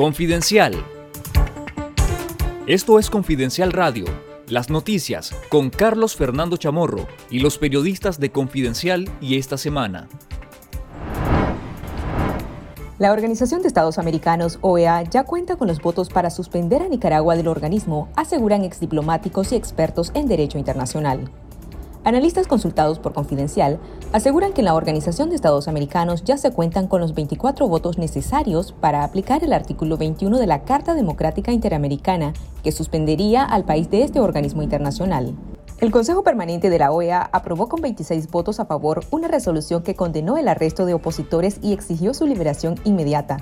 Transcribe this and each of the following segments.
Confidencial. Esto es Confidencial Radio, las noticias con Carlos Fernando Chamorro y los periodistas de Confidencial y esta semana. La Organización de Estados Americanos, OEA, ya cuenta con los votos para suspender a Nicaragua del organismo, aseguran exdiplomáticos y expertos en derecho internacional. Analistas consultados por Confidencial aseguran que en la Organización de Estados Americanos ya se cuentan con los 24 votos necesarios para aplicar el artículo 21 de la Carta Democrática Interamericana, que suspendería al país de este organismo internacional. El Consejo Permanente de la OEA aprobó con 26 votos a favor una resolución que condenó el arresto de opositores y exigió su liberación inmediata.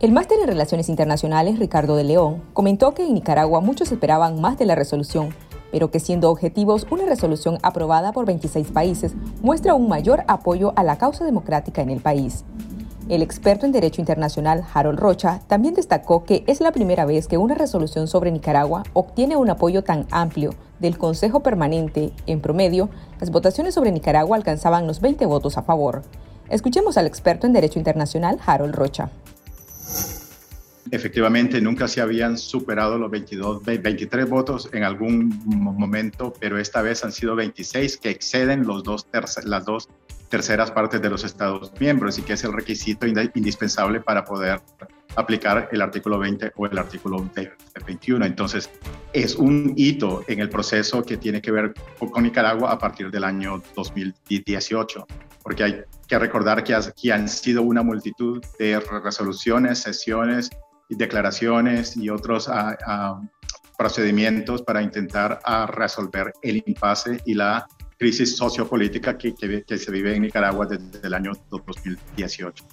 El máster en Relaciones Internacionales, Ricardo de León, comentó que en Nicaragua muchos esperaban más de la resolución, pero que siendo objetivos, una resolución aprobada por 26 países muestra un mayor apoyo a la causa democrática en el país. El experto en Derecho Internacional Harold Rocha también destacó que es la primera vez que una resolución sobre Nicaragua obtiene un apoyo tan amplio del Consejo Permanente. En promedio, las votaciones sobre Nicaragua alcanzaban los 20 votos a favor. Escuchemos al experto en Derecho Internacional Harold Rocha. Efectivamente, nunca se habían superado los 22, 23 votos en algún momento, pero esta vez han sido 26 que exceden los dos las dos terceras partes de los Estados miembros y que es el requisito indispensable para poder aplicar el artículo 20 o el artículo 21. Entonces, es un hito en el proceso que tiene que ver con Nicaragua a partir del año 2018, porque hay que recordar que, que han sido una multitud de resoluciones, sesiones declaraciones y otros ah, ah, procedimientos para intentar ah, resolver el impasse y la crisis sociopolítica que, que, se vive en Nicaragua desde el año 2018.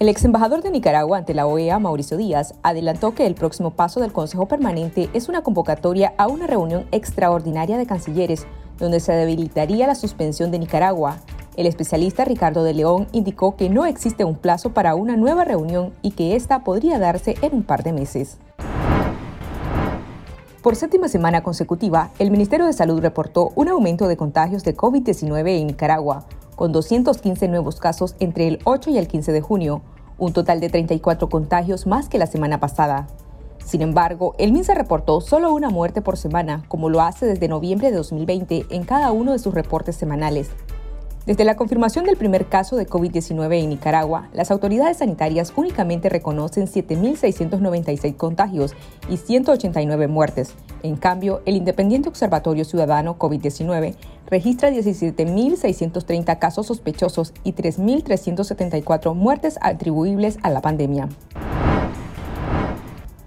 El ex embajador de Nicaragua ante la OEA, Mauricio Díaz, adelantó que el próximo paso del Consejo Permanente es una convocatoria a una reunión extraordinaria de cancilleres, donde se debilitaría la suspensión de Nicaragua, el especialista Ricardo de León indicó que no existe un plazo para una nueva reunión y que esta podría darse en un par de meses. Por séptima semana consecutiva, el Ministerio de Salud reportó un aumento de contagios de COVID-19 en Nicaragua, con 215 nuevos casos entre el 8 y el 15 de junio, un total de 34 contagios más que la semana pasada. Sin embargo, el MINSA reportó solo una muerte por semana, como lo hace desde noviembre de 2020 en cada uno de sus reportes semanales, desde la confirmación del primer caso de COVID-19 en Nicaragua, las autoridades sanitarias únicamente reconocen 7.696 contagios y 189 muertes. En cambio, el Independiente Observatorio Ciudadano COVID-19 registra 17.630 casos sospechosos y 3.374 muertes atribuibles a la pandemia.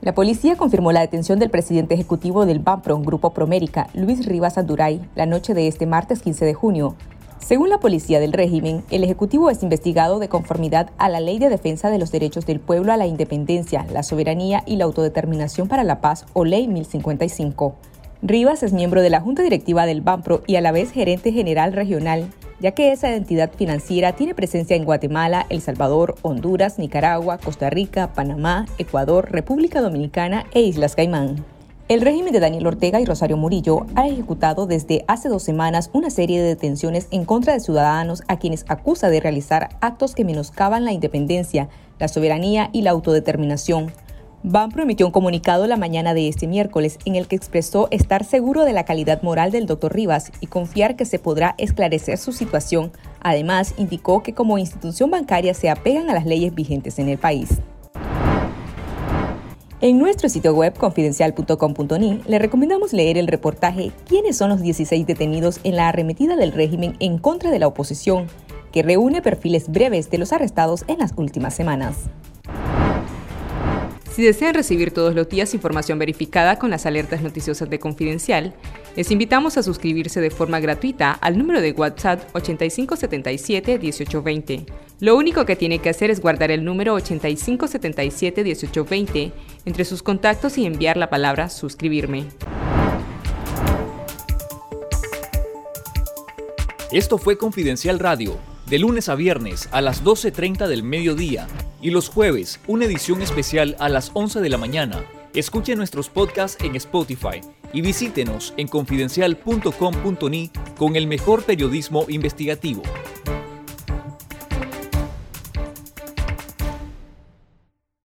La policía confirmó la detención del presidente ejecutivo del BAMPRO, Grupo Promérica, Luis Rivas Anduray, la noche de este martes 15 de junio. Según la policía del régimen, el Ejecutivo es investigado de conformidad a la Ley de Defensa de los Derechos del Pueblo a la Independencia, la Soberanía y la Autodeterminación para la Paz o Ley 1055. Rivas es miembro de la Junta Directiva del BAMPRO y a la vez gerente general regional, ya que esa entidad financiera tiene presencia en Guatemala, El Salvador, Honduras, Nicaragua, Costa Rica, Panamá, Ecuador, República Dominicana e Islas Caimán. El régimen de Daniel Ortega y Rosario Murillo ha ejecutado desde hace dos semanas una serie de detenciones en contra de ciudadanos a quienes acusa de realizar actos que menoscaban la independencia, la soberanía y la autodeterminación. Banpro emitió un comunicado la mañana de este miércoles en el que expresó estar seguro de la calidad moral del doctor Rivas y confiar que se podrá esclarecer su situación. Además, indicó que como institución bancaria se apegan a las leyes vigentes en el país. En nuestro sitio web confidencial.com.ni le recomendamos leer el reportaje ¿Quiénes son los 16 detenidos en la arremetida del régimen en contra de la oposición? que reúne perfiles breves de los arrestados en las últimas semanas. Si desean recibir todos los días información verificada con las alertas noticiosas de Confidencial, les invitamos a suscribirse de forma gratuita al número de WhatsApp 8577-1820. Lo único que tiene que hacer es guardar el número 8577-1820 entre sus contactos y enviar la palabra suscribirme. Esto fue Confidencial Radio, de lunes a viernes a las 12.30 del mediodía y los jueves, una edición especial a las 11 de la mañana. Escuche nuestros podcasts en Spotify y visítenos en confidencial.com.ni con el mejor periodismo investigativo.